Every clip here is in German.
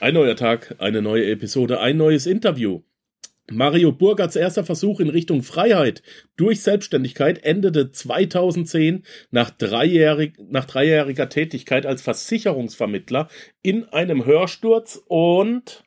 Ein neuer Tag, eine neue Episode, ein neues Interview. Mario Burgerts erster Versuch in Richtung Freiheit durch Selbstständigkeit endete 2010 nach, dreijährig, nach dreijähriger Tätigkeit als Versicherungsvermittler in einem Hörsturz und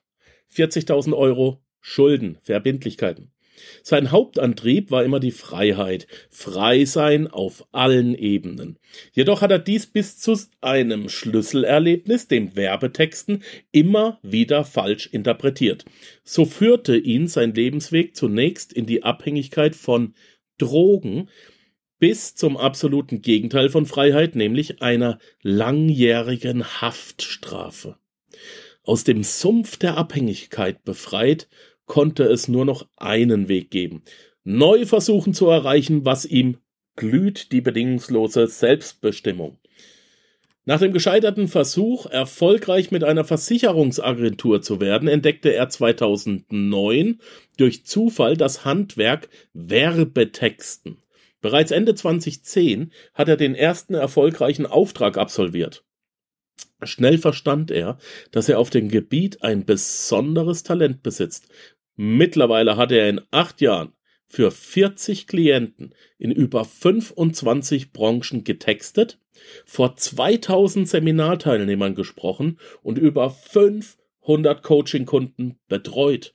40.000 Euro Schulden, Verbindlichkeiten. Sein Hauptantrieb war immer die Freiheit, frei sein auf allen Ebenen. Jedoch hat er dies bis zu einem Schlüsselerlebnis, dem Werbetexten, immer wieder falsch interpretiert. So führte ihn sein Lebensweg zunächst in die Abhängigkeit von Drogen, bis zum absoluten Gegenteil von Freiheit, nämlich einer langjährigen Haftstrafe. Aus dem Sumpf der Abhängigkeit befreit, konnte es nur noch einen Weg geben. Neu versuchen zu erreichen, was ihm glüht, die bedingungslose Selbstbestimmung. Nach dem gescheiterten Versuch, erfolgreich mit einer Versicherungsagentur zu werden, entdeckte er 2009 durch Zufall das Handwerk Werbetexten. Bereits Ende 2010 hat er den ersten erfolgreichen Auftrag absolviert. Schnell verstand er, dass er auf dem Gebiet ein besonderes Talent besitzt. Mittlerweile hat er in acht Jahren für 40 Klienten in über 25 Branchen getextet, vor 2000 Seminarteilnehmern gesprochen und über 500 Coaching-Kunden betreut.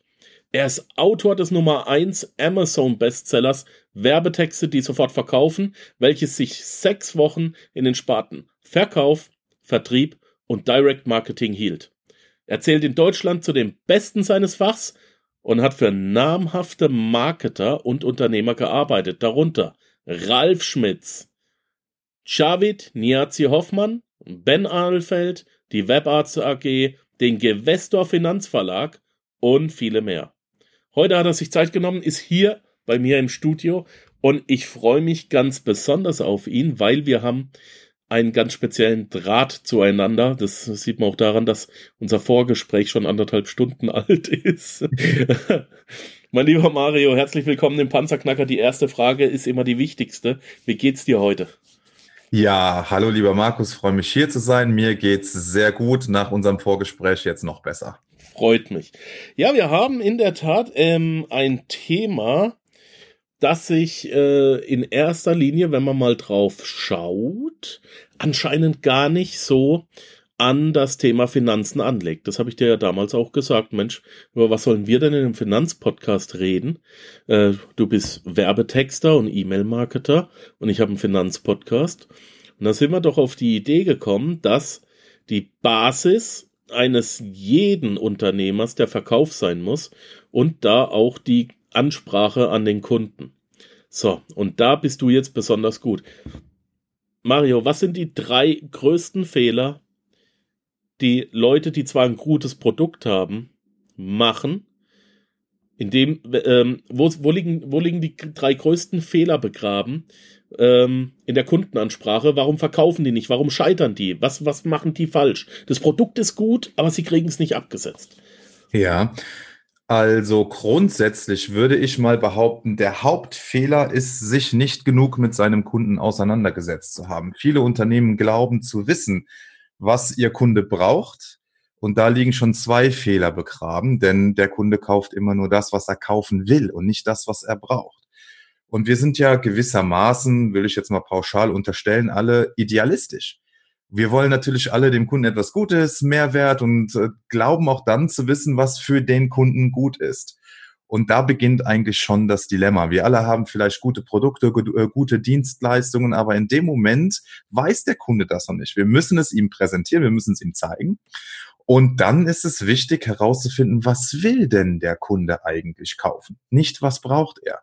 Er ist Autor des Nummer 1 Amazon Bestsellers Werbetexte, die sofort verkaufen, welches sich sechs Wochen in den Sparten Verkauf, Vertrieb und Direct Marketing hielt. Er zählt in Deutschland zu den Besten seines Fachs und hat für namhafte Marketer und Unternehmer gearbeitet, darunter Ralf Schmitz, Javid Niazi Hoffmann, Ben Adelfeld, die Webarzt AG, den Gewestor Finanzverlag und viele mehr. Heute hat er sich Zeit genommen, ist hier bei mir im Studio und ich freue mich ganz besonders auf ihn, weil wir haben einen ganz speziellen Draht zueinander. Das sieht man auch daran, dass unser Vorgespräch schon anderthalb Stunden alt ist. mein lieber Mario, herzlich willkommen im Panzerknacker. Die erste Frage ist immer die wichtigste. Wie geht's dir heute? Ja, hallo lieber Markus, freue mich hier zu sein. Mir geht's sehr gut. Nach unserem Vorgespräch jetzt noch besser. Freut mich. Ja, wir haben in der Tat ähm, ein Thema, das sich äh, in erster Linie, wenn man mal drauf schaut, anscheinend gar nicht so an das Thema Finanzen anlegt. Das habe ich dir ja damals auch gesagt. Mensch, über was sollen wir denn in einem Finanzpodcast reden? Äh, du bist Werbetexter und E-Mail-Marketer und ich habe einen Finanzpodcast. Und da sind wir doch auf die Idee gekommen, dass die Basis eines jeden Unternehmers der Verkauf sein muss und da auch die Ansprache an den Kunden. So, und da bist du jetzt besonders gut. Mario, was sind die drei größten Fehler, die Leute, die zwar ein gutes Produkt haben, machen? In dem, ähm, wo, wo, liegen, wo liegen die drei größten Fehler begraben ähm, in der Kundenansprache? Warum verkaufen die nicht? Warum scheitern die? Was, was machen die falsch? Das Produkt ist gut, aber sie kriegen es nicht abgesetzt. Ja, also grundsätzlich würde ich mal behaupten, der Hauptfehler ist, sich nicht genug mit seinem Kunden auseinandergesetzt zu haben. Viele Unternehmen glauben zu wissen, was ihr Kunde braucht. Und da liegen schon zwei Fehler begraben, denn der Kunde kauft immer nur das, was er kaufen will und nicht das, was er braucht. Und wir sind ja gewissermaßen, will ich jetzt mal pauschal unterstellen, alle idealistisch wir wollen natürlich alle dem Kunden etwas Gutes, Mehrwert und äh, glauben auch dann zu wissen, was für den Kunden gut ist. Und da beginnt eigentlich schon das Dilemma. Wir alle haben vielleicht gute Produkte, äh, gute Dienstleistungen, aber in dem Moment weiß der Kunde das noch nicht. Wir müssen es ihm präsentieren, wir müssen es ihm zeigen. Und dann ist es wichtig herauszufinden, was will denn der Kunde eigentlich kaufen? Nicht, was braucht er?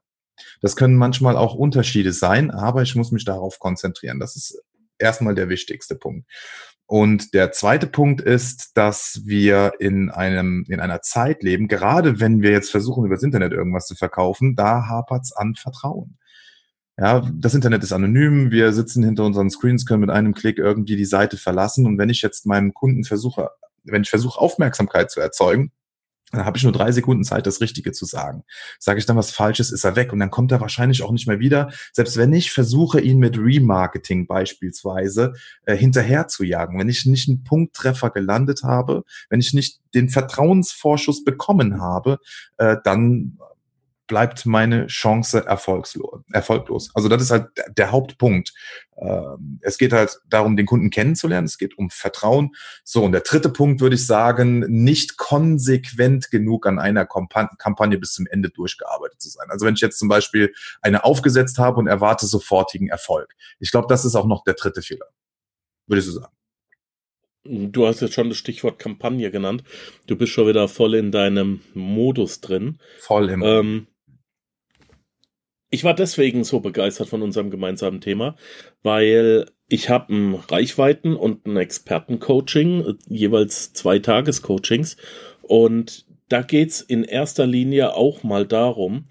Das können manchmal auch Unterschiede sein, aber ich muss mich darauf konzentrieren. Das ist erstmal der wichtigste Punkt. Und der zweite Punkt ist, dass wir in einem, in einer Zeit leben, gerade wenn wir jetzt versuchen, über das Internet irgendwas zu verkaufen, da hapert's an Vertrauen. Ja, das Internet ist anonym, wir sitzen hinter unseren Screens, können mit einem Klick irgendwie die Seite verlassen. Und wenn ich jetzt meinem Kunden versuche, wenn ich versuche, Aufmerksamkeit zu erzeugen, dann habe ich nur drei Sekunden Zeit, das Richtige zu sagen. Sage ich dann was Falsches, ist er weg und dann kommt er wahrscheinlich auch nicht mehr wieder. Selbst wenn ich versuche, ihn mit Remarketing beispielsweise äh, hinterher zu jagen, wenn ich nicht einen Punkttreffer gelandet habe, wenn ich nicht den Vertrauensvorschuss bekommen habe, äh, dann bleibt meine Chance erfolgslos, erfolglos. Also das ist halt der Hauptpunkt. Ähm, es geht halt darum, den Kunden kennenzulernen. Es geht um Vertrauen. So, und der dritte Punkt würde ich sagen, nicht konsequent genug an einer Kampagne bis zum Ende durchgearbeitet zu sein. Also wenn ich jetzt zum Beispiel eine aufgesetzt habe und erwarte sofortigen Erfolg. Ich glaube, das ist auch noch der dritte Fehler. Würde ich so sagen. Du hast jetzt schon das Stichwort Kampagne genannt. Du bist schon wieder voll in deinem Modus drin. Voll im. Ähm, ich war deswegen so begeistert von unserem gemeinsamen Thema, weil ich habe ein Reichweiten- und ein Expertencoaching, jeweils zwei Tagescoachings. Und da geht's in erster Linie auch mal darum,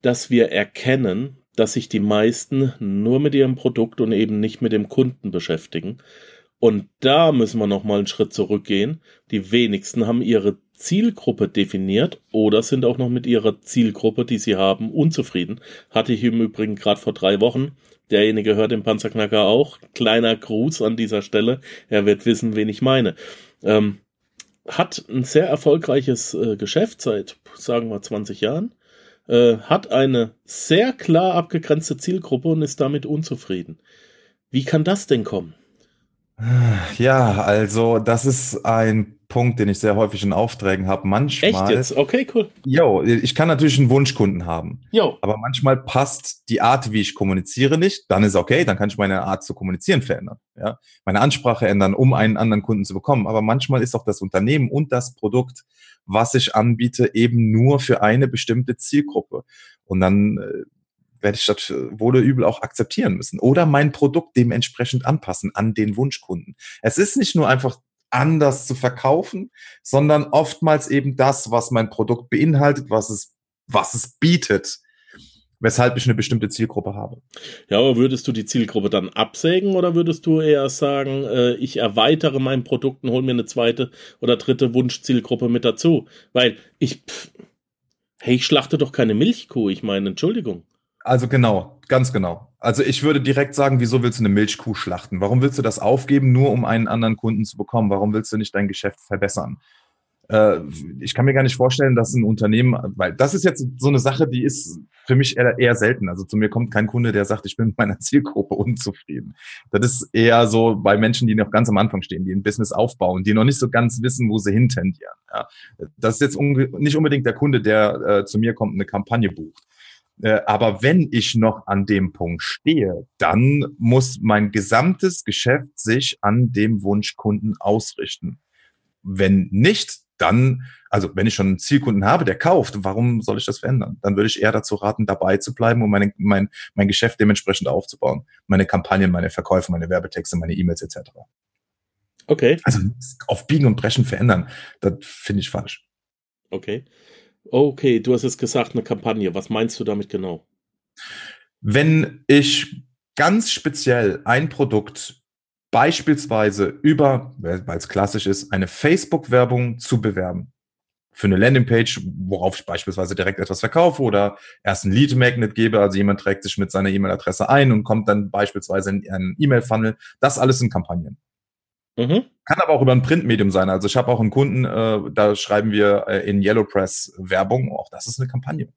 dass wir erkennen, dass sich die meisten nur mit ihrem Produkt und eben nicht mit dem Kunden beschäftigen. Und da müssen wir noch mal einen Schritt zurückgehen. Die wenigsten haben ihre Zielgruppe definiert oder sind auch noch mit ihrer Zielgruppe, die sie haben, unzufrieden. Hatte ich im Übrigen gerade vor drei Wochen. Derjenige hört den Panzerknacker auch. Kleiner Gruß an dieser Stelle. Er wird wissen, wen ich meine. Ähm, hat ein sehr erfolgreiches äh, Geschäft seit, sagen wir, 20 Jahren. Äh, hat eine sehr klar abgegrenzte Zielgruppe und ist damit unzufrieden. Wie kann das denn kommen? Ja, also das ist ein Punkt, den ich sehr häufig in Aufträgen habe. Manchmal. Echt jetzt? Okay, cool. Jo, ich kann natürlich einen Wunschkunden haben. Jo. Aber manchmal passt die Art, wie ich kommuniziere, nicht. Dann ist okay, dann kann ich meine Art zu kommunizieren verändern. Ja, meine Ansprache ändern, um einen anderen Kunden zu bekommen. Aber manchmal ist auch das Unternehmen und das Produkt, was ich anbiete, eben nur für eine bestimmte Zielgruppe. Und dann äh, werde ich das wohl oder übel auch akzeptieren müssen oder mein Produkt dementsprechend anpassen an den Wunschkunden. Es ist nicht nur einfach anders zu verkaufen, sondern oftmals eben das, was mein Produkt beinhaltet, was es, was es bietet, weshalb ich eine bestimmte Zielgruppe habe. Ja, aber würdest du die Zielgruppe dann absägen oder würdest du eher sagen, äh, ich erweitere mein Produkt und hole mir eine zweite oder dritte Wunschzielgruppe mit dazu? Weil ich, pff, hey, ich schlachte doch keine Milchkuh, ich meine, Entschuldigung. Also genau, ganz genau. Also ich würde direkt sagen, wieso willst du eine Milchkuh schlachten? Warum willst du das aufgeben, nur um einen anderen Kunden zu bekommen? Warum willst du nicht dein Geschäft verbessern? Äh, ich kann mir gar nicht vorstellen, dass ein Unternehmen, weil das ist jetzt so eine Sache, die ist für mich eher, eher selten. Also zu mir kommt kein Kunde, der sagt, ich bin mit meiner Zielgruppe unzufrieden. Das ist eher so bei Menschen, die noch ganz am Anfang stehen, die ein Business aufbauen, die noch nicht so ganz wissen, wo sie hintendieren. Ja. Das ist jetzt nicht unbedingt der Kunde, der äh, zu mir kommt eine Kampagne bucht. Äh, aber wenn ich noch an dem Punkt stehe, dann muss mein gesamtes Geschäft sich an dem Wunschkunden ausrichten. Wenn nicht, dann, also wenn ich schon einen Zielkunden habe, der kauft, warum soll ich das verändern? Dann würde ich eher dazu raten, dabei zu bleiben und meine, mein, mein Geschäft dementsprechend aufzubauen. Meine Kampagnen, meine Verkäufe, meine Werbetexte, meine E-Mails etc. Okay. Also auf Biegen und Brechen verändern, das finde ich falsch. Okay. Okay, du hast jetzt gesagt, eine Kampagne. Was meinst du damit genau? Wenn ich ganz speziell ein Produkt beispielsweise über, weil es klassisch ist, eine Facebook-Werbung zu bewerben. Für eine Landingpage, worauf ich beispielsweise direkt etwas verkaufe oder erst ein Lead-Magnet gebe, also jemand trägt sich mit seiner E-Mail-Adresse ein und kommt dann beispielsweise in einen E-Mail-Funnel. Das alles sind Kampagnen. Mhm. Kann aber auch über ein Printmedium sein. Also ich habe auch einen Kunden, äh, da schreiben wir äh, in Yellowpress Werbung. Auch das ist eine Kampagne.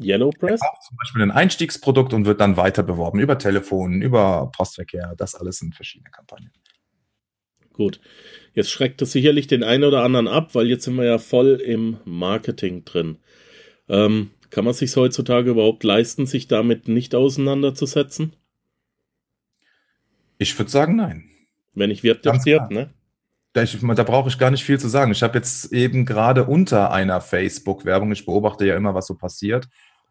Yellowpress? Zum Beispiel ein Einstiegsprodukt und wird dann weiter beworben über Telefon, über Postverkehr. Das alles sind verschiedene Kampagnen. Gut. Jetzt schreckt es sicherlich den einen oder anderen ab, weil jetzt sind wir ja voll im Marketing drin. Ähm, kann man sich heutzutage überhaupt leisten, sich damit nicht auseinanderzusetzen? Ich würde sagen, nein. Wenn ich stirbt, ne? Da, da brauche ich gar nicht viel zu sagen. Ich habe jetzt eben gerade unter einer Facebook-Werbung, ich beobachte ja immer, was so passiert,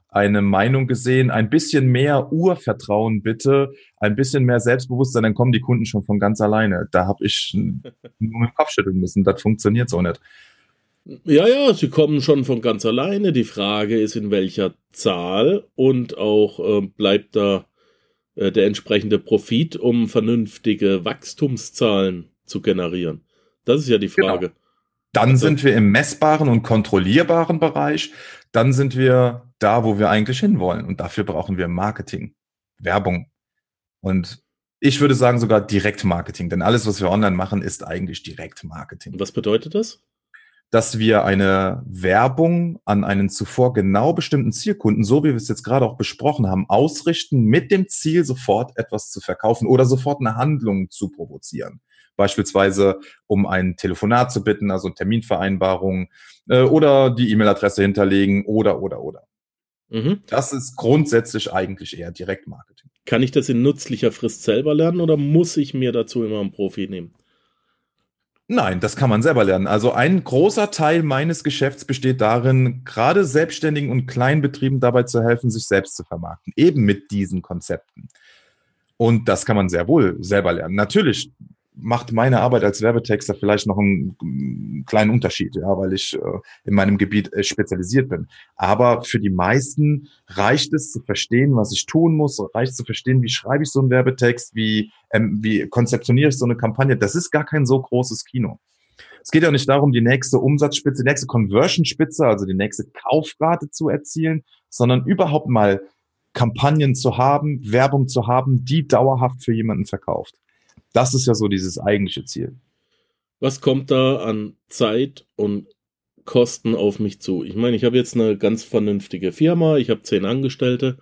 eine Meinung gesehen, ein bisschen mehr Urvertrauen bitte, ein bisschen mehr Selbstbewusstsein, dann kommen die Kunden schon von ganz alleine. Da habe ich nur mit dem Kopf schütteln müssen. Das funktioniert so nicht. Ja, ja, sie kommen schon von ganz alleine. Die Frage ist, in welcher Zahl und auch äh, bleibt da äh, der entsprechende Profit, um vernünftige Wachstumszahlen zu generieren? Das ist ja die genau. Frage. Genau. Dann Also- sind wir im messbaren und kontrollierbaren Bereich. Dann sind wir da, wo wir eigentlich hinwollen. Und dafür brauchen wir Marketing, Werbung. Und ich würde sagen sogar Direktmarketing, denn alles, was wir online machen, ist eigentlich Direktmarketing. Was bedeutet das? Dass wir eine Werbung an einen zuvor genau bestimmten Zielkunden, so wie wir es jetzt gerade auch besprochen haben, ausrichten mit dem Ziel, sofort etwas zu verkaufen oder sofort eine Handlung zu provozieren. Beispielsweise, um ein Telefonat zu bitten, also Terminvereinbarung äh, oder die E-Mail-Adresse hinterlegen oder, oder, oder. Mhm. Das ist grundsätzlich eigentlich eher Direktmarketing. Kann ich das in nützlicher Frist selber lernen oder muss ich mir dazu immer einen Profi nehmen? Nein, das kann man selber lernen. Also ein großer Teil meines Geschäfts besteht darin, gerade Selbstständigen und Kleinbetrieben dabei zu helfen, sich selbst zu vermarkten. Eben mit diesen Konzepten. Und das kann man sehr wohl selber lernen. Natürlich macht meine Arbeit als Werbetexter vielleicht noch einen, kleinen Unterschied, ja, weil ich äh, in meinem Gebiet äh, spezialisiert bin. Aber für die meisten reicht es zu verstehen, was ich tun muss, reicht zu verstehen, wie schreibe ich so einen Werbetext, wie, ähm, wie konzeptioniere ich so eine Kampagne. Das ist gar kein so großes Kino. Es geht ja nicht darum, die nächste Umsatzspitze, die nächste Conversion-Spitze, also die nächste Kaufrate zu erzielen, sondern überhaupt mal Kampagnen zu haben, Werbung zu haben, die dauerhaft für jemanden verkauft. Das ist ja so dieses eigentliche Ziel. Was kommt da an Zeit und Kosten auf mich zu? Ich meine, ich habe jetzt eine ganz vernünftige Firma, ich habe zehn Angestellte,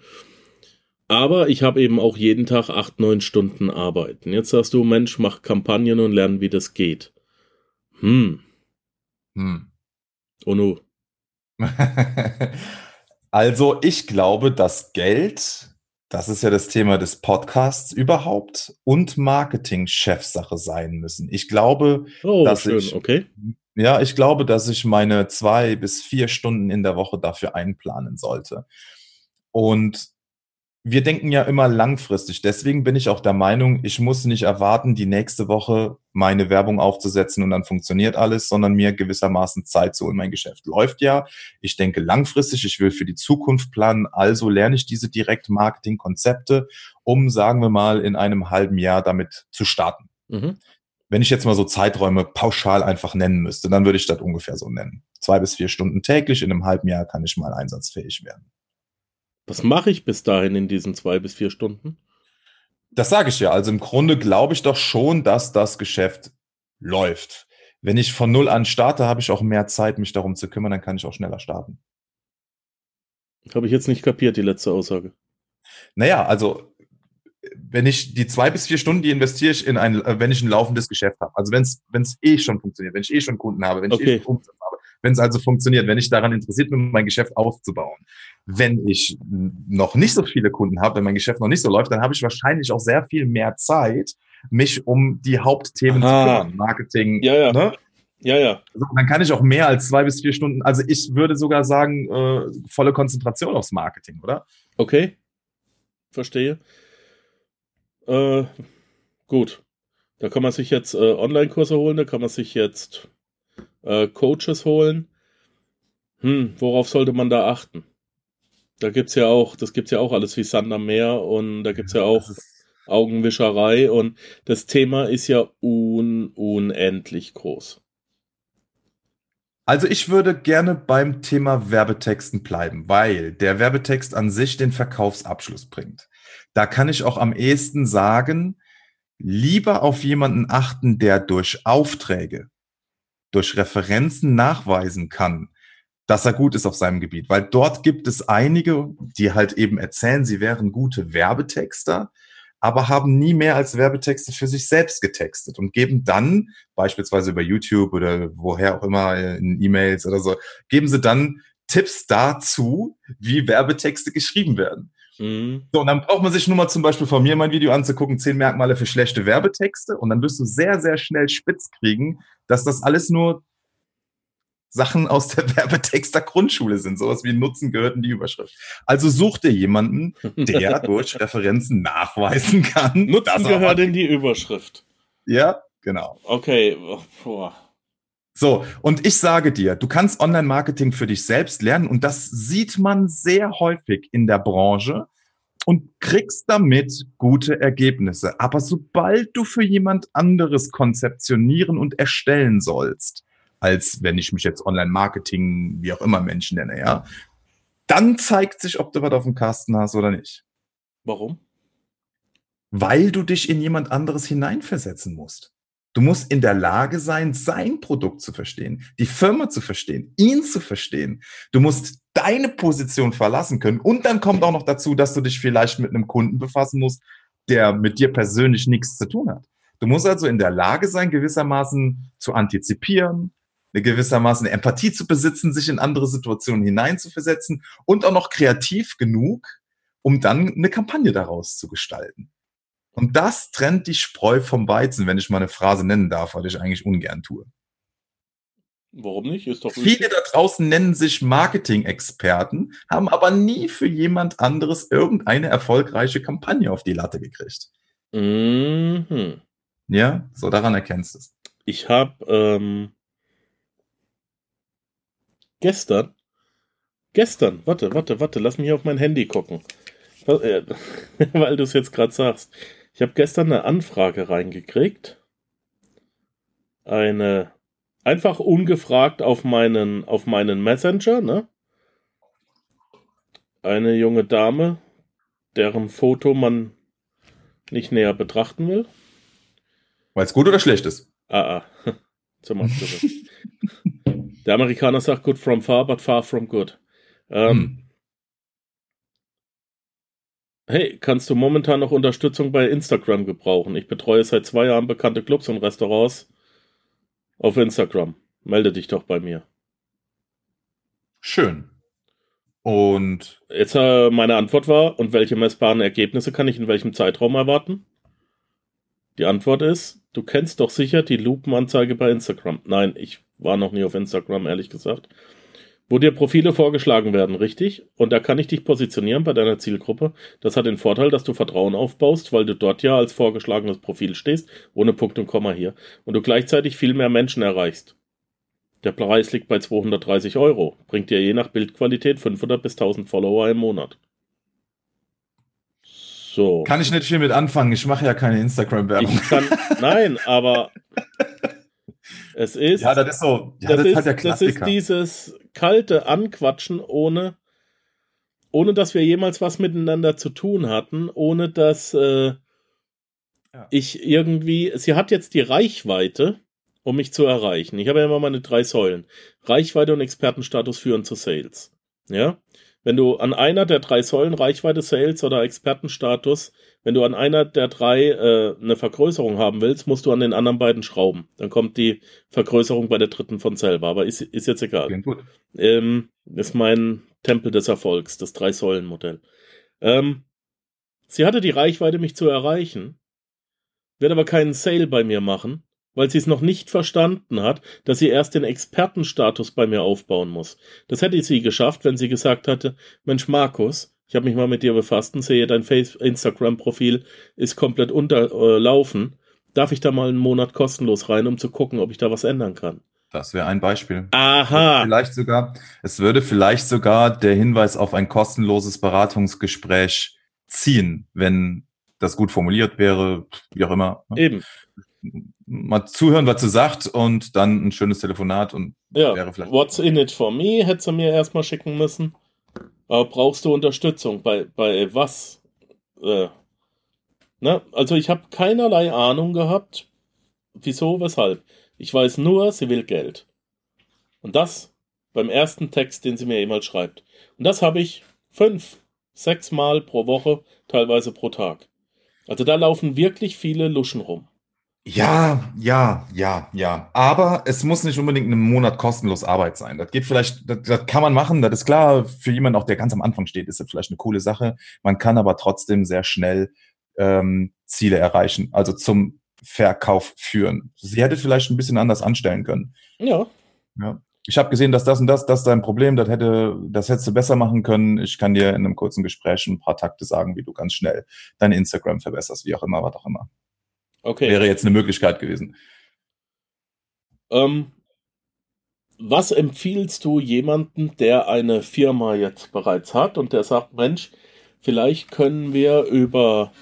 aber ich habe eben auch jeden Tag acht, neun Stunden arbeiten. Jetzt sagst du, Mensch, mach Kampagnen und lern, wie das geht. Hm, Hm. oh no. Also ich glaube, dass Geld, das ist ja das Thema des Podcasts überhaupt, und Marketing Chefsache sein müssen. Ich glaube, Oh, Dass schön, ich- okay. ja, ich glaube, dass ich meine zwei bis vier Stunden in der Woche dafür einplanen sollte. Und wir denken ja immer langfristig. Deswegen bin ich auch der Meinung, ich muss nicht erwarten, die nächste Woche meine Werbung aufzusetzen und dann funktioniert alles, sondern mir gewissermaßen Zeit zu holen. Mein Geschäft läuft ja. Ich denke langfristig. Ich will für die Zukunft planen. Also lerne ich diese Direktmarketing-Konzepte, um, sagen wir mal, in einem halben Jahr damit zu starten. Mhm. Wenn ich jetzt mal so Zeiträume pauschal einfach nennen müsste, dann würde ich das ungefähr so nennen. Zwei bis vier Stunden täglich, in einem halben Jahr kann ich mal einsatzfähig werden. Was mache ich bis dahin in diesen zwei bis vier Stunden? Das sage ich ja. Also im Grunde glaube ich doch schon, dass das Geschäft läuft. Wenn ich von null an starte, habe ich auch mehr Zeit, mich darum zu kümmern, dann kann ich auch schneller starten. Habe ich jetzt nicht kapiert, die letzte Aussage. Naja, also wenn ich die zwei bis vier Stunden, die investiere ich in ein, äh, wenn ich ein laufendes Geschäft habe. Also wenn es wenn es eh schon funktioniert, wenn ich eh schon Kunden habe, wenn ich Okay. eh schon Umsatz habe, wenn es also funktioniert, wenn ich daran interessiert bin, mein Geschäft aufzubauen. Wenn ich noch nicht so viele Kunden habe, wenn mein Geschäft noch nicht so läuft, dann habe ich wahrscheinlich auch sehr viel mehr Zeit, mich um die Hauptthemen Aha. zu kümmern. Marketing. Ja, ja. Ne? Ja, ja. Also dann kann ich auch mehr als zwei bis vier Stunden, also ich würde sogar sagen, äh, volle Konzentration aufs Marketing, oder? Okay. Verstehe. Äh, gut. Da kann man sich jetzt äh, Online-Kurse holen, da kann man sich jetzt äh, Coaches holen. Hm, worauf sollte man da achten? Da gibt's ja auch, das gibt's ja auch alles wie Sand am Meer und da gibt's ja auch Augenwischerei und das Thema ist ja un unendlich groß. Also ich würde gerne beim Thema Werbetexten bleiben, weil der Werbetext an sich den Verkaufsabschluss bringt. Da kann ich auch am ehesten sagen, lieber auf jemanden achten, der durch Aufträge, durch Referenzen nachweisen kann, dass er gut ist auf seinem Gebiet. Weil dort gibt es einige, die halt eben erzählen, sie wären gute Werbetexter, aber haben nie mehr als Werbetexte für sich selbst getextet und geben dann, beispielsweise über YouTube oder woher auch immer, in E-Mails oder so, geben sie dann Tipps dazu, wie Werbetexte geschrieben werden. Mhm. So, und dann braucht man sich nur mal zum Beispiel von mir mein Video anzugucken, zehn Merkmale für schlechte Werbetexte. Und dann wirst du sehr, sehr schnell spitz kriegen, dass das alles nur Sachen aus der Werbetexter Grundschule sind. Sowas wie Nutzen gehört in die Überschrift. Also such dir jemanden, der durch Referenzen nachweisen kann. Nutzen gehört in die Überschrift. Ja, genau. Okay. Boah. So, und ich sage dir, du kannst Online-Marketing für dich selbst lernen und das sieht man sehr häufig in der Branche und kriegst damit gute Ergebnisse. Aber sobald du für jemand anderes konzeptionieren und erstellen sollst, als wenn ich mich jetzt Online-Marketing, wie auch immer Menschen nenne, ja. Dann zeigt sich, ob du was auf dem Kasten hast oder nicht. Warum? Weil du dich in jemand anderes hineinversetzen musst. Du musst in der Lage sein, sein Produkt zu verstehen, die Firma zu verstehen, ihn zu verstehen. Du musst deine Position verlassen können. Und dann kommt auch noch dazu, dass du dich vielleicht mit einem Kunden befassen musst, der mit dir persönlich nichts zu tun hat. Du musst also in der Lage sein, gewissermaßen zu antizipieren, eine gewissermaßen Empathie zu besitzen, sich in andere Situationen hineinzuversetzen und auch noch kreativ genug, um dann eine Kampagne daraus zu gestalten. Und das trennt die Spreu vom Weizen, wenn ich mal eine Phrase nennen darf, weil ich eigentlich ungern tue. Warum nicht? Ist doch Viele da draußen nennen sich Marketing-Experten, haben aber nie für jemand anderes irgendeine erfolgreiche Kampagne auf die Latte gekriegt. Mhm. Ja, so daran erkennst du es. Ich habe ähm, gestern, gestern, warte, warte, warte, lass mich auf mein Handy gucken, äh, weil du es jetzt gerade sagst. Ich habe gestern eine Anfrage reingekriegt. Eine einfach ungefragt auf meinen, auf meinen Messenger, ne? Eine junge Dame, deren Foto man nicht näher betrachten will. Weil es gut oder schlecht ist? Ah, ah. Zum Abschluss. Der Amerikaner sagt good from far, but far from good. Ähm, hm. Hey, kannst du momentan noch Unterstützung bei Instagram gebrauchen? Ich betreue seit zwei Jahren bekannte Clubs und Restaurants auf Instagram. Melde dich doch bei mir. Schön. Und jetzt äh, meine Antwort war, und welche messbaren Ergebnisse kann ich in welchem Zeitraum erwarten? Die Antwort ist, du kennst doch sicher die Lupenanzeige bei Instagram. Nein, ich war noch nie auf Instagram, ehrlich gesagt wo dir Profile vorgeschlagen werden, richtig? Und da kann ich dich positionieren bei deiner Zielgruppe. Das hat den Vorteil, dass du Vertrauen aufbaust, weil du dort ja als vorgeschlagenes Profil stehst, ohne Punkt und Komma hier, und du gleichzeitig viel mehr Menschen erreichst. Der Preis liegt bei 230 Euro, bringt dir je nach Bildqualität 500 bis 1000 Follower im Monat. So. Kann ich nicht viel mit anfangen, ich mache ja keine Instagram-Werbung. Nein, aber es ist. Ja, das ist so. Ja, das, das, ist, halt das ist dieses kalte Anquatschen, ohne, ohne dass wir jemals was miteinander zu tun hatten, ohne dass äh, ja. ich irgendwie. Sie hat jetzt die Reichweite, um mich zu erreichen. Ich habe ja immer meine drei Säulen: Reichweite und Expertenstatus führen zu Sales. Ja. Wenn du an einer der drei Säulen Reichweite, Sales oder Expertenstatus wenn du an einer der drei äh, eine Vergrößerung haben willst, musst du an den anderen beiden schrauben. Dann kommt die Vergrößerung bei der dritten von selber. Aber ist, ist jetzt egal. Klingt gut. Ähm, ist mein Tempel des Erfolgs, das Drei-Säulen-Modell. Ähm, sie hatte die Reichweite, mich zu erreichen, wird aber keinen Sale bei mir machen, weil sie es noch nicht verstanden hat, dass sie erst den Expertenstatus bei mir aufbauen muss. Das hätte sie geschafft, wenn sie gesagt hatte, Mensch Markus, ich habe mich mal mit dir befasst und sehe, dein Instagram-Profil ist komplett unterlaufen. Darf ich da mal einen Monat kostenlos rein, um zu gucken, ob ich da was ändern kann? Das wäre ein Beispiel. Aha. Vielleicht sogar, es würde vielleicht sogar der Hinweis auf ein kostenloses Beratungsgespräch ziehen, wenn das gut formuliert wäre, wie auch immer. Ne? Eben. Mal zuhören, was sie sagt und dann ein schönes Telefonat und ja, wäre vielleicht. What's in it for me hätte sie mir erstmal schicken müssen. Aber brauchst du Unterstützung? Bei, bei was? Äh, ne? Also ich habe keinerlei Ahnung gehabt, wieso, weshalb. Ich weiß nur, sie will Geld. Und das beim ersten Text, den sie mir jemals schreibt. Und das habe ich fünf, sechs Mal pro Woche, teilweise pro Tag. Also da laufen wirklich viele Luschen rum. Ja, ja, ja, ja. Aber es muss nicht unbedingt einen Monat kostenlos Arbeit sein. Das geht vielleicht, das, das kann man machen, das ist klar. Für jemanden auch, der ganz am Anfang steht, ist das vielleicht eine coole Sache. Man kann aber trotzdem sehr schnell ähm, Ziele erreichen, also zum Verkauf führen. Sie hätte vielleicht ein bisschen anders anstellen können. Ja. Ja. Ich habe gesehen, dass das und das, das ist dein Problem, das hätte, das hättest du besser machen können. Ich kann dir in einem kurzen Gespräch ein paar Takte sagen, wie du ganz schnell dein Instagram verbesserst, wie auch immer, was auch immer. Okay. Wäre jetzt eine Möglichkeit gewesen. Ähm, was empfiehlst du jemanden, der eine Firma jetzt bereits hat und der sagt, Mensch, vielleicht können wir über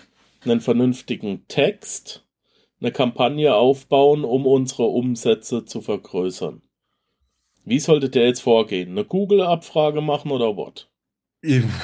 einen vernünftigen Text eine Kampagne aufbauen, um unsere Umsätze zu vergrößern? Wie sollte der jetzt vorgehen? Eine Google-Abfrage machen oder what?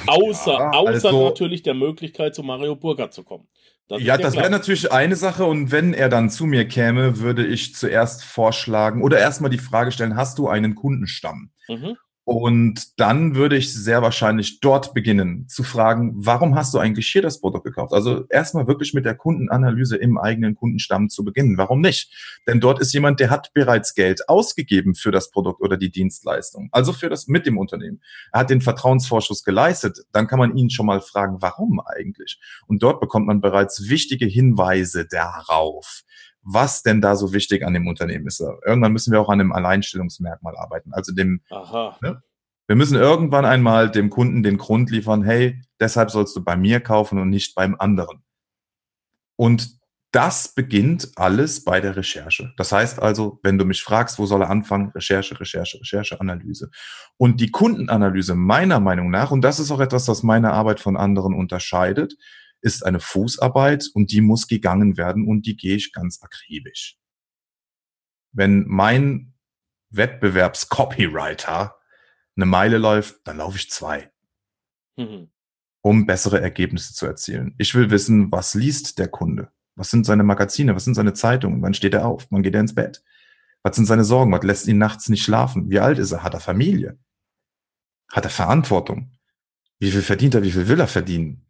Außer, ja, außer also, natürlich der Möglichkeit, zu Mario Burger zu kommen. Das ja, das wäre natürlich eine Sache. Und wenn er dann zu mir käme, würde ich zuerst vorschlagen oder erstmal die Frage stellen, hast du einen Kundenstamm? Mhm. Und dann würde ich sehr wahrscheinlich dort beginnen zu fragen, warum hast du eigentlich hier das Produkt gekauft? Also erstmal wirklich mit der Kundenanalyse im eigenen Kundenstamm zu beginnen. Warum nicht? Denn dort ist jemand, der hat bereits Geld ausgegeben für das Produkt oder die Dienstleistung. Also für das mit dem Unternehmen. Er hat den Vertrauensvorschuss geleistet. Dann kann man ihn schon mal fragen, warum eigentlich? Und dort bekommt man bereits wichtige Hinweise darauf was denn da so wichtig an dem Unternehmen ist. Irgendwann müssen wir auch an einem Alleinstellungsmerkmal arbeiten. Also dem, ne? wir müssen irgendwann einmal dem Kunden den Grund liefern, hey, deshalb sollst du bei mir kaufen und nicht beim anderen. Und das beginnt alles bei der Recherche. Das heißt also, wenn du mich fragst, wo soll er anfangen? Recherche, Recherche, Recherche, Analyse. Und die Kundenanalyse meiner Meinung nach, und das ist auch etwas, was meine Arbeit von anderen unterscheidet, ist eine Fußarbeit und die muss gegangen werden und die gehe ich ganz akribisch. Wenn mein Wettbewerbscopywriter eine Meile läuft, dann laufe ich zwei, mhm. um bessere Ergebnisse zu erzielen. Ich will wissen, was liest der Kunde? Was sind seine Magazine? Was sind seine Zeitungen? Wann steht er auf? Wann geht er ins Bett? Was sind seine Sorgen? Was lässt ihn nachts nicht schlafen? Wie alt ist er? Hat er Familie? Hat er Verantwortung? Wie viel verdient er? Wie viel will er verdienen?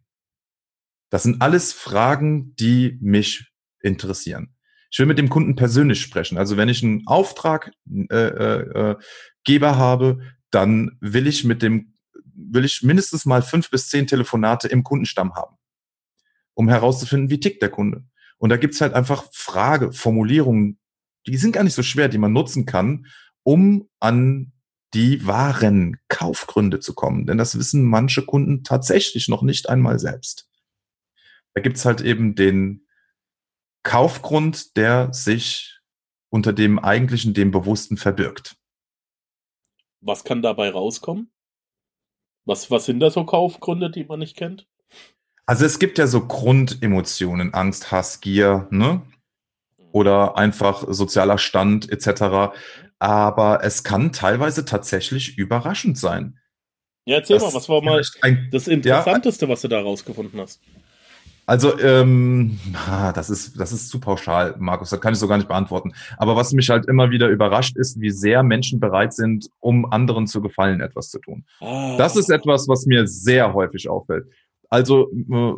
Das sind alles Fragen, die mich interessieren. Ich will mit dem Kunden persönlich sprechen. Also wenn ich einen Auftraggeber äh, äh, äh habe, dann will ich mit dem, will ich mindestens mal fünf bis zehn Telefonate im Kundenstamm haben, um herauszufinden, wie tickt der Kunde. Und da gibt's halt einfach Frage, Formulierungen, die sind gar nicht so schwer, die man nutzen kann, um an die wahren Kaufgründe zu kommen. Denn das wissen manche Kunden tatsächlich noch nicht einmal selbst. Da gibt's halt eben den Kaufgrund, der sich unter dem eigentlichen, dem Bewussten verbirgt. Was kann dabei rauskommen? Was, was sind da so Kaufgründe, die man nicht kennt? Also es gibt ja so Grundemotionen, Angst, Hass, Gier, ne? Oder einfach sozialer Stand etc. Aber es kann teilweise tatsächlich überraschend sein. Ja, erzähl das mal, was war mal das Interessanteste, ja, was du da rausgefunden hast? Also, ähm, das ist, das ist zu pauschal, Markus, das kann ich so gar nicht beantworten. Aber was mich halt immer wieder überrascht, ist, wie sehr Menschen bereit sind, um anderen zu gefallen, etwas zu tun. Ah. Das ist etwas, was mir sehr häufig auffällt. Also, äh,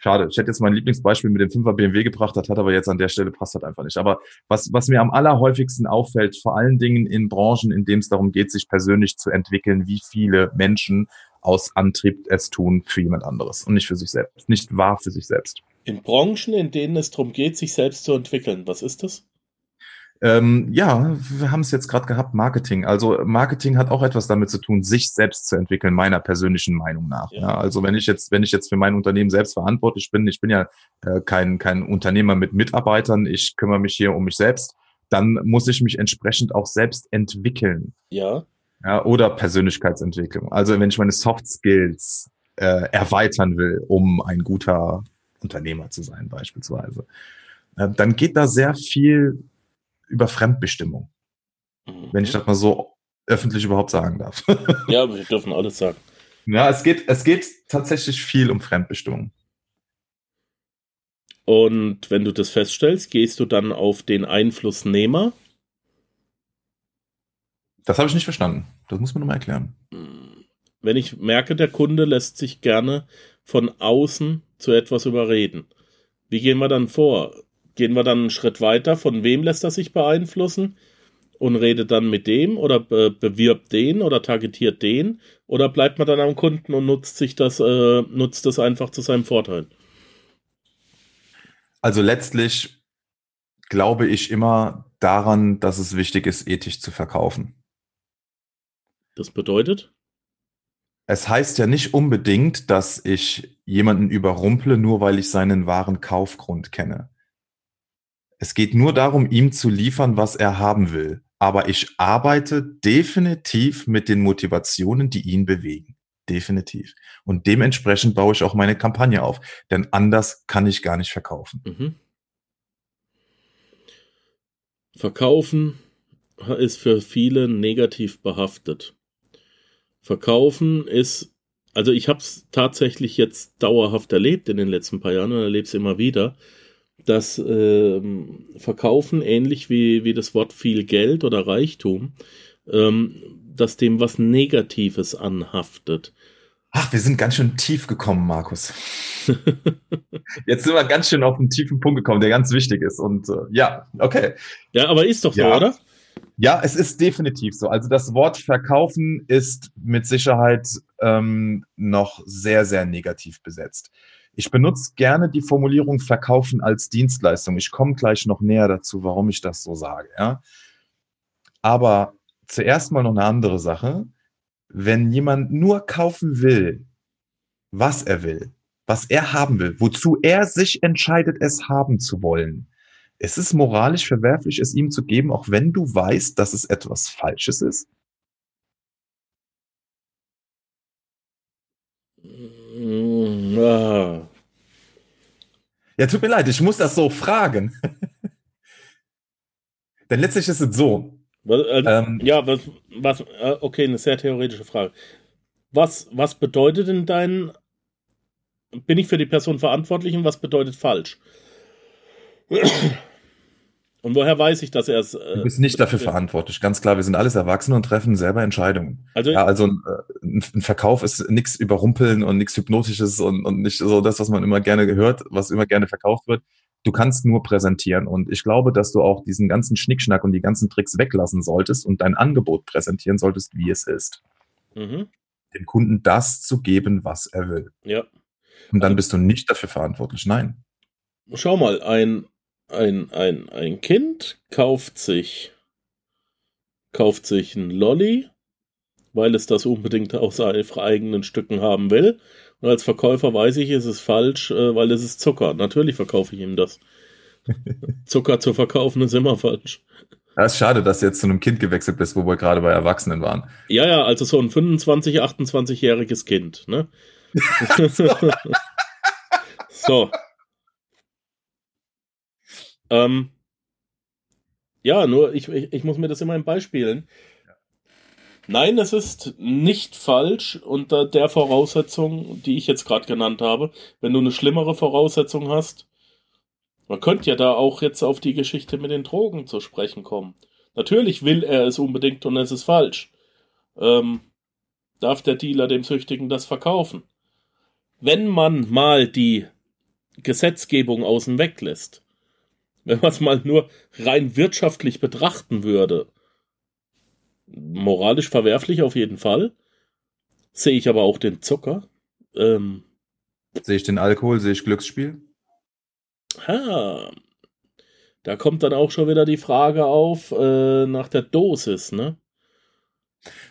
schade, ich hätte jetzt mein Lieblingsbeispiel mit dem 5er BMW gebracht, das hat aber jetzt an der Stelle passt halt einfach nicht. Aber was, was mir am allerhäufigsten auffällt, vor allen Dingen in Branchen, in denen es darum geht, sich persönlich zu entwickeln, wie viele Menschen aus Antrieb es tun für jemand anderes und nicht für sich selbst, nicht wahr für sich selbst. In Branchen, in denen es darum geht, sich selbst zu entwickeln, was ist das? Ähm, ja, wir haben es jetzt gerade gehabt, Marketing. Also Marketing hat auch etwas damit zu tun, sich selbst zu entwickeln, meiner persönlichen Meinung nach. Ja. ja also wenn ich jetzt, wenn ich jetzt für mein Unternehmen selbst verantwortlich bin, ich bin ja äh, kein, kein Unternehmer mit Mitarbeitern, ich kümmere mich hier um mich selbst, dann muss ich mich entsprechend auch selbst entwickeln. Ja. Ja, oder Persönlichkeitsentwicklung. Also wenn ich meine Soft Skills äh, erweitern will, um ein guter Unternehmer zu sein beispielsweise, äh, dann geht da sehr viel über Fremdbestimmung. Mhm. Wenn ich das mal so öffentlich überhaupt sagen darf. ja, wir dürfen alles sagen. Ja, es geht, es geht tatsächlich viel um Fremdbestimmung. Und wenn du das feststellst, gehst du dann auf den Einflussnehmer das habe ich nicht verstanden. Das muss man nochmal erklären. Wenn ich merke, der Kunde lässt sich gerne von außen zu etwas überreden. Wie gehen wir dann vor? Gehen wir dann einen Schritt weiter? Von wem lässt er sich beeinflussen? Und redet dann mit dem oder be bewirbt den oder targetiert den? Oder bleibt man dann am Kunden und nutzt sich das, äh, nutzt das einfach zu seinem Vorteil? Also letztlich glaube ich immer daran, dass es wichtig ist, ethisch zu verkaufen. Das bedeutet? Es heißt ja nicht unbedingt, dass ich jemanden überrumple, nur weil ich seinen wahren Kaufgrund kenne. Es geht nur darum, ihm zu liefern, was er haben will. Aber ich arbeite definitiv mit den Motivationen, die ihn bewegen. Definitiv. Und dementsprechend baue ich auch meine Kampagne auf. Denn anders kann ich gar nicht verkaufen. Mhm. Verkaufen, ist für viele negativ behaftet. Verkaufen ist, also ich habe es tatsächlich jetzt dauerhaft erlebt in den letzten paar Jahren und erlebe es immer wieder, dass ähm, Verkaufen ähnlich wie, wie das Wort viel Geld oder Reichtum, ähm, dass dem was Negatives anhaftet. Ach, wir sind ganz schön tief gekommen, Markus. Jetzt sind wir ganz schön auf einen tiefen Punkt gekommen, der ganz wichtig ist. Und äh, ja, okay. Ja, aber ist doch so, Ja. oder? Ja, es ist definitiv so. Also das Wort verkaufen ist mit Sicherheit ähm, noch sehr, sehr negativ besetzt. Ich benutze gerne die Formulierung verkaufen als Dienstleistung. Ich komme gleich noch näher dazu, warum ich das so sage. Ja? Aber zuerst mal noch eine andere Sache. Wenn jemand nur kaufen will, was er will, was er haben will, wozu er sich entscheidet, es haben zu wollen, ist es moralisch verwerflich, es ihm zu geben, auch wenn du weißt, dass es etwas Falsches ist? Mm, ah. Ja, tut mir leid, ich muss das so fragen. Denn letztlich ist es so. Was, also, Ähm, ja, was, was, äh, okay, eine sehr theoretische Frage. Was, was bedeutet denn dein, bin ich für die Person verantwortlich und was bedeutet falsch? Und woher weiß ich, dass er es. du Äh, bist nicht dafür verantwortlich. Ganz klar, wir sind alles Erwachsene und treffen selber Entscheidungen. also, Ja, also ein, äh, ein ein Verkauf ist nichts überrumpeln und nichts Hypnotisches und, und nicht so das, was man immer gerne gehört, was immer gerne verkauft wird. Du kannst nur präsentieren. Und ich glaube, dass du auch diesen ganzen Schnickschnack und die ganzen Tricks weglassen solltest und dein Angebot präsentieren solltest, wie es ist. mhm, Dem Kunden das zu geben, was er will. ja. Und dann Also- bist du nicht dafür verantwortlich. Nein. Schau mal, ein, ein, ein, ein Kind kauft sich, kauft sich ein Lolli, weil es das unbedingt aus eigenen Stücken haben will. Und als Verkäufer weiß ich, es ist falsch, äh, weil es ist Zucker. Natürlich verkaufe ich ihm das. Zucker zu verkaufen ist immer falsch. Ja, ist schade, dass du jetzt zu einem Kind gewechselt bist, wo wir gerade bei Erwachsenen waren. Ja, ja, also so ein 25, 28-jähriges Kind, ne? so. Ähm, ja, nur ich, ich, ich muss mir das immer in Beispielen. Nein, es ist nicht falsch unter der Voraussetzung, die ich jetzt gerade genannt habe. Wenn du eine schlimmere Voraussetzung hast, man könnte ja da auch jetzt auf die Geschichte mit den Drogen zu sprechen kommen. Natürlich will er es unbedingt und es ist falsch. Ähm, darf der Dealer dem Süchtigen das verkaufen? Wenn man mal die Gesetzgebung außen weg lässt, wenn man es mal nur rein wirtschaftlich betrachten würde, moralisch verwerflich auf jeden Fall, sehe ich aber auch den Zucker. Ähm, Sehe ich den Alkohol, sehe ich Glücksspiel? ha, da kommt dann auch schon wieder die Frage auf äh, nach der Dosis, ne?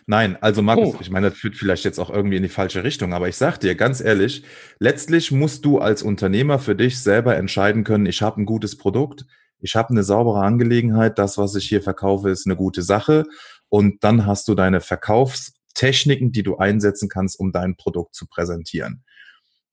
Nein, also Markus, Oh. ich meine, das führt vielleicht jetzt auch irgendwie in die falsche Richtung, aber ich sag dir ganz ehrlich, letztlich musst du als Unternehmer für dich selber entscheiden können, ich habe ein gutes Produkt, ich habe eine saubere Angelegenheit, das, was ich hier verkaufe, ist eine gute Sache und dann hast du deine Verkaufstechniken, die du einsetzen kannst, um dein Produkt zu präsentieren.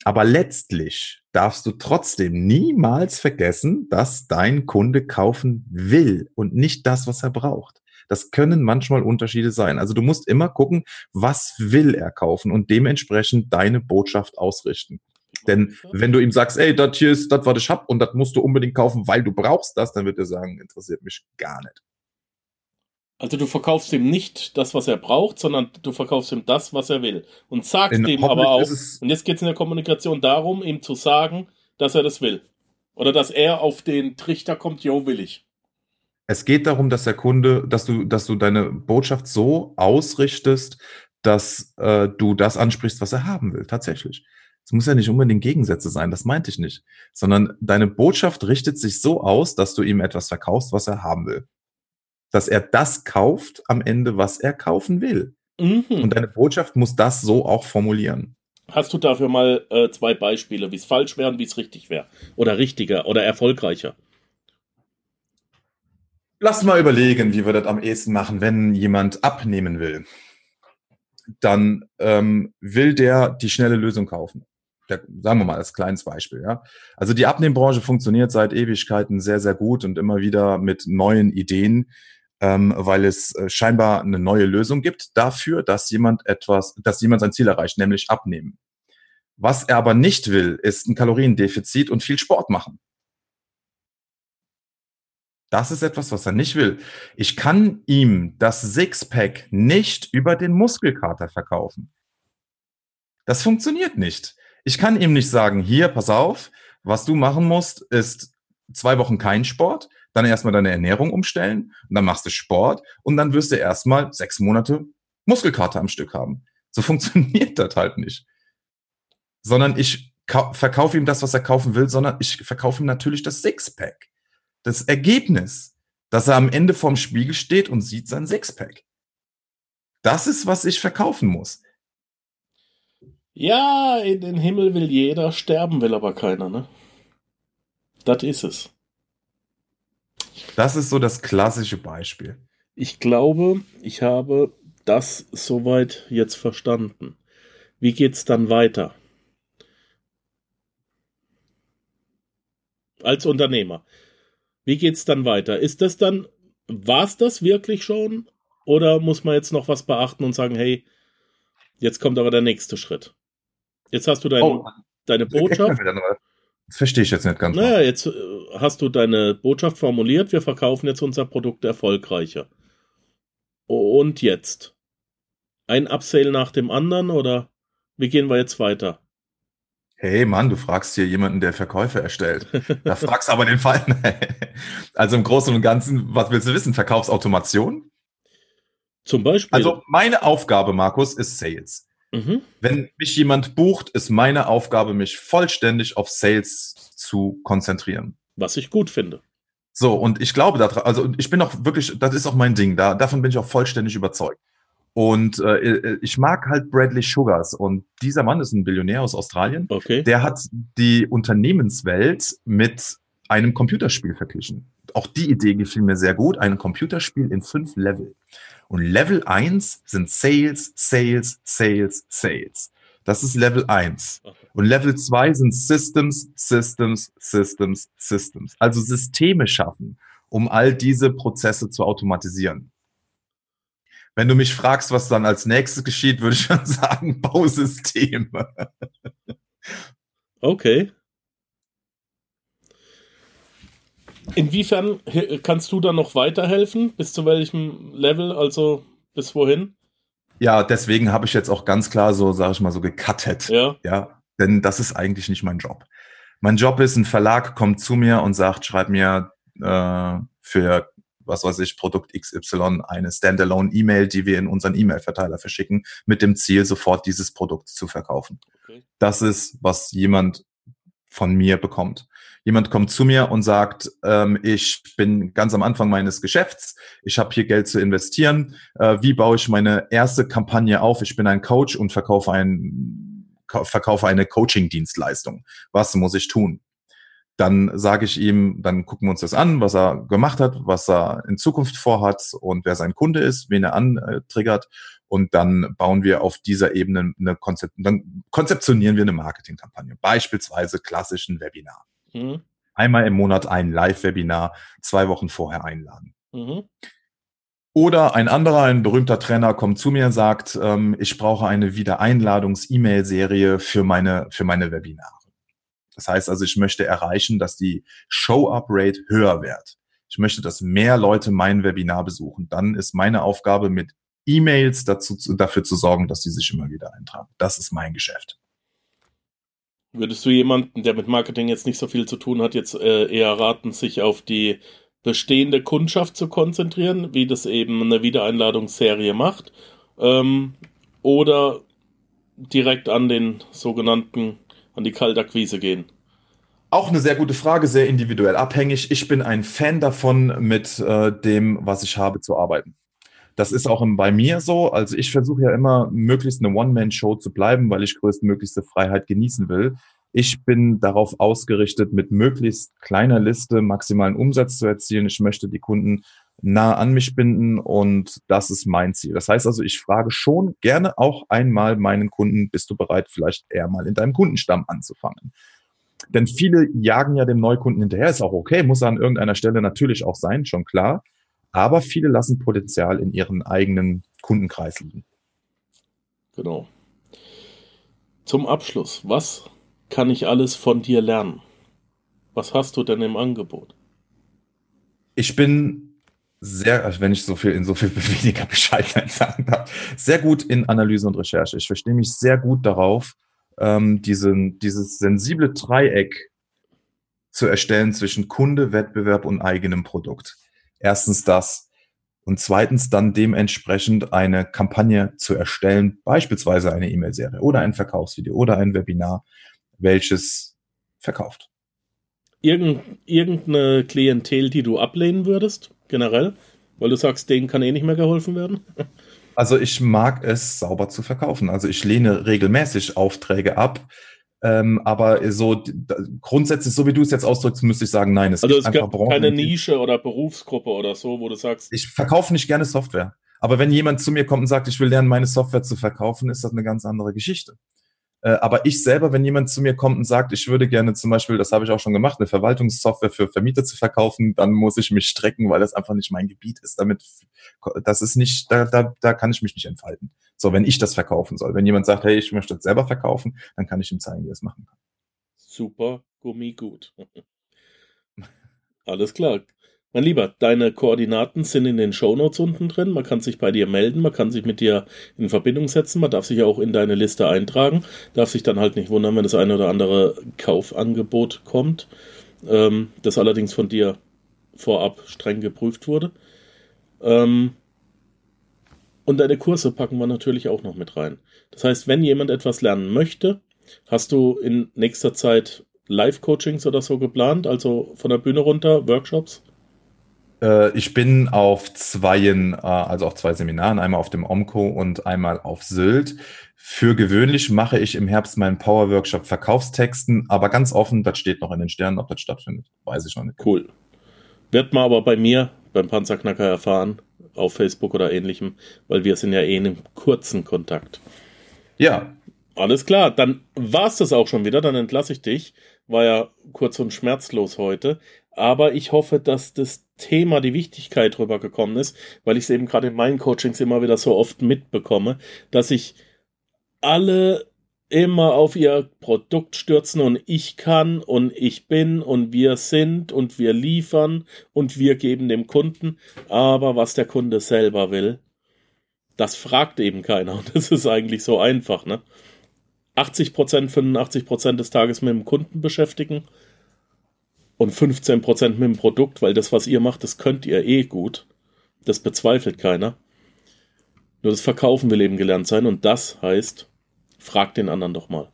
Aber letztlich darfst du trotzdem niemals vergessen, dass dein Kunde kaufen will und nicht das, was er braucht. Das können manchmal Unterschiede sein. Also du musst immer gucken, was will er kaufen und dementsprechend deine Botschaft ausrichten. Denn wenn du ihm sagst, ey, das hier ist das, was ich hab und das musst du unbedingt kaufen, weil du brauchst das, dann wird er sagen, interessiert mich gar nicht. Also du verkaufst ihm nicht das, was er braucht, sondern du verkaufst ihm das, was er will. Und sagst ihm aber auch, und jetzt geht es in der Kommunikation darum, ihm zu sagen, dass er das will. Oder dass er auf den Trichter kommt, jo, will ich. Es geht darum, dass der Kunde, dass du, dass du deine Botschaft so ausrichtest, dass äh, du das ansprichst, was er haben will, tatsächlich. Es muss ja nicht unbedingt Gegensätze sein, das meinte ich nicht. Sondern deine Botschaft richtet sich so aus, dass du ihm etwas verkaufst, was er haben will. Dass er das kauft am Ende, was er kaufen will. Mhm. Und deine Botschaft muss das so auch formulieren. Hast du dafür mal äh, zwei Beispiele, wie es falsch wäre und wie es richtig wäre? Oder richtiger oder erfolgreicher? Lass mal überlegen, wie wir das am ehesten machen, wenn jemand abnehmen will. Dann ähm, will der die schnelle Lösung kaufen. Der, sagen wir mal als kleines Beispiel. Ja? Also die Abnehmbranche funktioniert seit Ewigkeiten sehr, sehr gut und immer wieder mit neuen Ideen. ähm, weil es äh, scheinbar eine neue Lösung gibt dafür, dass jemand etwas, dass jemand sein Ziel erreicht, nämlich abnehmen. Was er aber nicht will, ist ein Kaloriendefizit und viel Sport machen. Das ist etwas, was er nicht will. Ich kann ihm das Sixpack nicht über den Muskelkater verkaufen. Das funktioniert nicht. Ich kann ihm nicht sagen, hier, pass auf, was du machen musst, ist zwei Wochen kein Sport, dann erstmal deine Ernährung umstellen und dann machst du Sport und dann wirst du erstmal sechs Monate Muskelkater am Stück haben. So funktioniert das halt nicht. Sondern ich verkaufe ihm das, was er kaufen will, sondern ich verkaufe ihm natürlich das Sixpack. Das Ergebnis, dass er am Ende vorm Spiegel steht und sieht sein Sixpack. Das ist, was ich verkaufen muss. Ja, in den Himmel will jeder, sterben will aber keiner, ne? Das ist es. Das ist so das klassische Beispiel. Ich glaube, ich habe das soweit jetzt verstanden. Wie geht's dann weiter? Als Unternehmer. Wie geht's dann weiter? Ist das dann, war's das wirklich schon? Oder muss man jetzt noch was beachten und sagen, hey, jetzt kommt aber der nächste Schritt? Jetzt hast du dein, oh, deine Botschaft. Das verstehe ich jetzt nicht ganz. Naja, jetzt äh, hast du deine Botschaft formuliert, wir verkaufen jetzt unser Produkt erfolgreicher. Und jetzt? Ein Upsale nach dem anderen oder wie gehen wir jetzt weiter? Hey Mann, du fragst hier jemanden, der Verkäufe erstellt. Da fragst aber den Fall. also im Großen und Ganzen, was willst du wissen? Verkaufsautomation? Zum Beispiel. Also meine Aufgabe, Markus, ist Sales. Mhm. Wenn mich jemand bucht, ist meine Aufgabe, mich vollständig auf Sales zu konzentrieren. Was ich gut finde. So, und ich glaube daran, also ich bin auch wirklich, das ist auch mein Ding, da, davon bin ich auch vollständig überzeugt. Und äh, äh ich mag halt Bradley Sugars und dieser Mann ist ein Billionär aus Australien. Okay. Der hat die Unternehmenswelt mit einem Computerspiel verglichen. Auch die Idee gefiel mir sehr gut. Ein Computerspiel in fünf Level. Und Level 1 sind Sales, Sales, Sales, Sales. Das ist Level 1. Und Level 2 sind Systems, Systems, Systems, Systems. Also Systeme schaffen, um all diese Prozesse zu automatisieren. Wenn du mich fragst, was dann als nächstes geschieht, würde ich schon sagen, Bausysteme. Okay. Inwiefern kannst du da noch weiterhelfen? Bis zu welchem Level? Also bis wohin? Ja, deswegen habe ich jetzt auch ganz klar so, sage ich mal, so gecuttet. Ja. Ja, denn das ist eigentlich nicht mein Job. Mein Job ist, ein Verlag kommt zu mir und sagt, schreib mir äh, für was weiß ich, Produkt XY eine Standalone-E-Mail, die wir in unseren E-Mail-Verteiler verschicken, mit dem Ziel, sofort dieses Produkt zu verkaufen. Okay. Das ist, was jemand von mir bekommt. Jemand kommt zu mir und sagt, ähm, ich bin ganz am Anfang meines Geschäfts, ich habe hier Geld zu investieren. Äh, wie baue ich meine erste Kampagne auf? Ich bin ein Coach und verkaufe, ein, verkaufe eine Coaching-Dienstleistung. Was muss ich tun? Dann sage ich ihm, dann gucken wir uns das an, was er gemacht hat, was er in Zukunft vorhat und wer sein Kunde ist, wen er antriggert. Und dann bauen wir auf dieser Ebene eine Konzept, dann konzeptionieren wir eine Marketingkampagne. Beispielsweise klassischen Webinar. Mhm. Einmal im Monat ein Live-Webinar, zwei Wochen vorher einladen. Mhm. Oder ein anderer, ein berühmter Trainer kommt zu mir und sagt, ähm, ich brauche eine Wiedereinladungs-E-Mail-Serie für meine, für meine Webinare. Das heißt also, ich möchte erreichen, dass die Show-Up-Rate höher wird. Ich möchte, dass mehr Leute mein Webinar besuchen. Dann ist meine Aufgabe mit E-Mails dazu, dafür zu sorgen, dass die sich immer wieder eintragen. Das ist mein Geschäft. Würdest du jemanden, der mit Marketing jetzt nicht so viel zu tun hat, jetzt äh, eher raten, sich auf die bestehende Kundschaft zu konzentrieren, wie das eben eine Wiedereinladungsserie macht? Ähm, oder direkt an den sogenannten, an die Kaltakquise gehen? Auch eine sehr gute Frage, sehr individuell abhängig. Ich bin ein Fan davon, mit äh, dem, was ich habe, zu arbeiten. Das ist auch bei mir so. Also ich versuche ja immer, möglichst eine One-Man-Show zu bleiben, weil ich größtmöglichste Freiheit genießen will. Ich bin darauf ausgerichtet, mit möglichst kleiner Liste maximalen Umsatz zu erzielen. Ich möchte die Kunden nah an mich binden und das ist mein Ziel. Das heißt also, ich frage schon gerne auch einmal meinen Kunden, bist du bereit, vielleicht eher mal in deinem Kundenstamm anzufangen? Denn viele jagen ja dem Neukunden hinterher, ist auch okay, muss an irgendeiner Stelle natürlich auch sein, schon klar. Aber viele lassen Potenzial in ihren eigenen Kundenkreis liegen. Genau. Zum Abschluss, was kann ich alles von dir lernen? Was hast du denn im Angebot? Ich bin sehr, also wenn ich so viel in so viel weniger Bescheidheit sagen darf, sehr gut in Analyse und Recherche. Ich verstehe mich sehr gut darauf, ähm, diesen, dieses sensible Dreieck zu erstellen zwischen Kunde, Wettbewerb und eigenem Produkt. Erstens das. Und zweitens dann dementsprechend eine Kampagne zu erstellen, beispielsweise eine E-Mail-Serie oder ein Verkaufsvideo oder ein Webinar, welches verkauft. Irgend, irgendeine Klientel, die du ablehnen würdest, generell? Weil du sagst, denen kann eh nicht mehr geholfen werden? Also ich mag es sauber zu verkaufen. Also ich lehne regelmäßig Aufträge ab, ähm, aber so grundsätzlich, so wie du es jetzt ausdrückst, müsste ich sagen, nein. Es also es gibt keine Nische oder Berufsgruppe oder so, wo du sagst. Ich verkaufe nicht gerne Software. Aber wenn jemand zu mir kommt und sagt, ich will lernen, meine Software zu verkaufen, ist das eine ganz andere Geschichte. Äh, aber ich selber, wenn jemand zu mir kommt und sagt, ich würde gerne zum Beispiel, das habe ich auch schon gemacht, eine Verwaltungssoftware für Vermieter zu verkaufen, dann muss ich mich strecken, weil das einfach nicht mein Gebiet ist. Damit, das ist nicht, da, da, da kann ich mich nicht entfalten. So, wenn ich das verkaufen soll. Wenn jemand sagt, hey, ich möchte das selber verkaufen, dann kann ich ihm zeigen, wie er es machen kann. Super, Gummi gut. Alles klar. Mein Lieber, deine Koordinaten sind in den Shownotes unten drin. Man kann sich bei dir melden, man kann sich mit dir in Verbindung setzen, man darf sich auch in deine Liste eintragen, darf sich dann halt nicht wundern, wenn das eine oder andere Kaufangebot kommt, ähm, das allerdings von dir vorab streng geprüft wurde. Ähm, und deine Kurse packen wir natürlich auch noch mit rein. Das heißt, wenn jemand etwas lernen möchte, hast du in nächster Zeit Live-Coachings oder so geplant, also von der Bühne runter, Workshops? Äh, ich bin auf zweien, äh, also auf zwei Seminaren, einmal auf dem OMCO und einmal auf Sylt. Für gewöhnlich mache ich im Herbst meinen Power-Workshop Verkaufstexten, aber ganz offen, das steht noch in den Sternen, ob das stattfindet. Weiß ich noch nicht. Cool. Wird man aber bei mir, beim Panzerknacker erfahren auf Facebook oder ähnlichem, weil wir sind ja eh in einem kurzen Kontakt. Ja. Alles klar, dann war's das auch schon wieder, dann entlasse ich dich. War ja kurz und schmerzlos heute, aber ich hoffe, dass das Thema, die Wichtigkeit rübergekommen ist, weil ich es eben gerade in meinen Coachings immer wieder so oft mitbekomme, dass ich alle immer auf ihr Produkt stürzen und ich kann und ich bin und wir sind und wir liefern und wir geben dem Kunden. Aber was der Kunde selber will, das fragt eben keiner. Und das ist eigentlich so einfach, ne? 80 Prozent, 85 Prozent des Tages mit dem Kunden beschäftigen und 15 Prozent mit dem Produkt, weil das, was ihr macht, das könnt ihr eh gut. Das bezweifelt keiner. Nur das Verkaufen will eben gelernt sein und das heißt, Frag den anderen doch mal.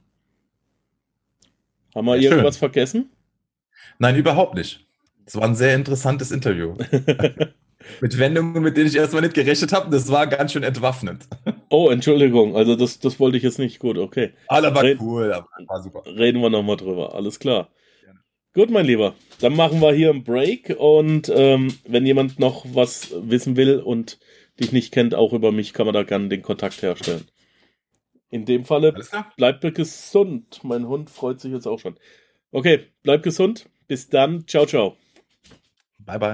Haben wir ja, irgendwas schön. vergessen? Nein, überhaupt nicht. Es war ein sehr interessantes Interview. mit Wendungen, mit denen ich erstmal nicht gerechnet habe. Das war ganz schön entwaffnend. Oh, Entschuldigung. Also das, das wollte ich jetzt nicht. Gut, okay. Aber war Red cool, aber war super. Reden wir nochmal drüber. Alles klar. Gut, mein Lieber. Dann machen wir hier einen Break und ähm, wenn jemand noch was wissen will und dich nicht kennt, auch über mich, kann man da gerne den Kontakt herstellen. In dem Falle bleibt gesund. Mein Hund freut sich jetzt auch schon. Okay, bleib gesund. Bis dann. Ciao, ciao. Bye, bye.